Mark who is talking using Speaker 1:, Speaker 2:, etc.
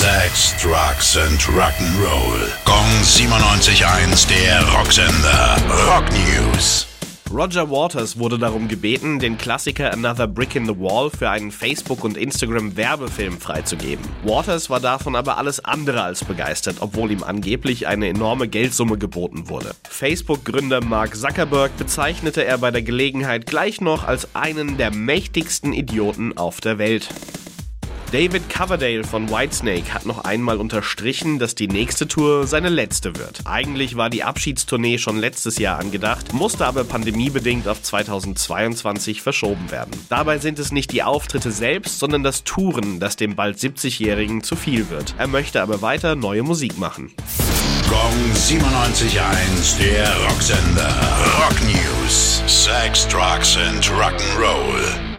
Speaker 1: Sex, Drugs and Rock'n'Roll. Gong 97.1, der Rocksender. Rock News.
Speaker 2: Roger Waters wurde darum gebeten, den Klassiker Another Brick in the Wall für einen Facebook- und Instagram-Werbefilm freizugeben. Waters war davon aber alles andere als begeistert, obwohl ihm angeblich eine enorme Geldsumme geboten wurde. Facebook-Gründer Mark Zuckerberg bezeichnete er bei der Gelegenheit gleich noch als einen der mächtigsten Idioten auf der Welt. David Coverdale von Whitesnake hat noch einmal unterstrichen, dass die nächste Tour seine letzte wird. Eigentlich war die Abschiedstournee schon letztes Jahr angedacht, musste aber pandemiebedingt auf 2022 verschoben werden. Dabei sind es nicht die Auftritte selbst, sondern das Touren, das dem bald 70-Jährigen zu viel wird. Er möchte aber weiter neue Musik machen.
Speaker 1: Gong 97.1, der Rocksender. Rock News. Sex, Drugs and Rock'n'Roll.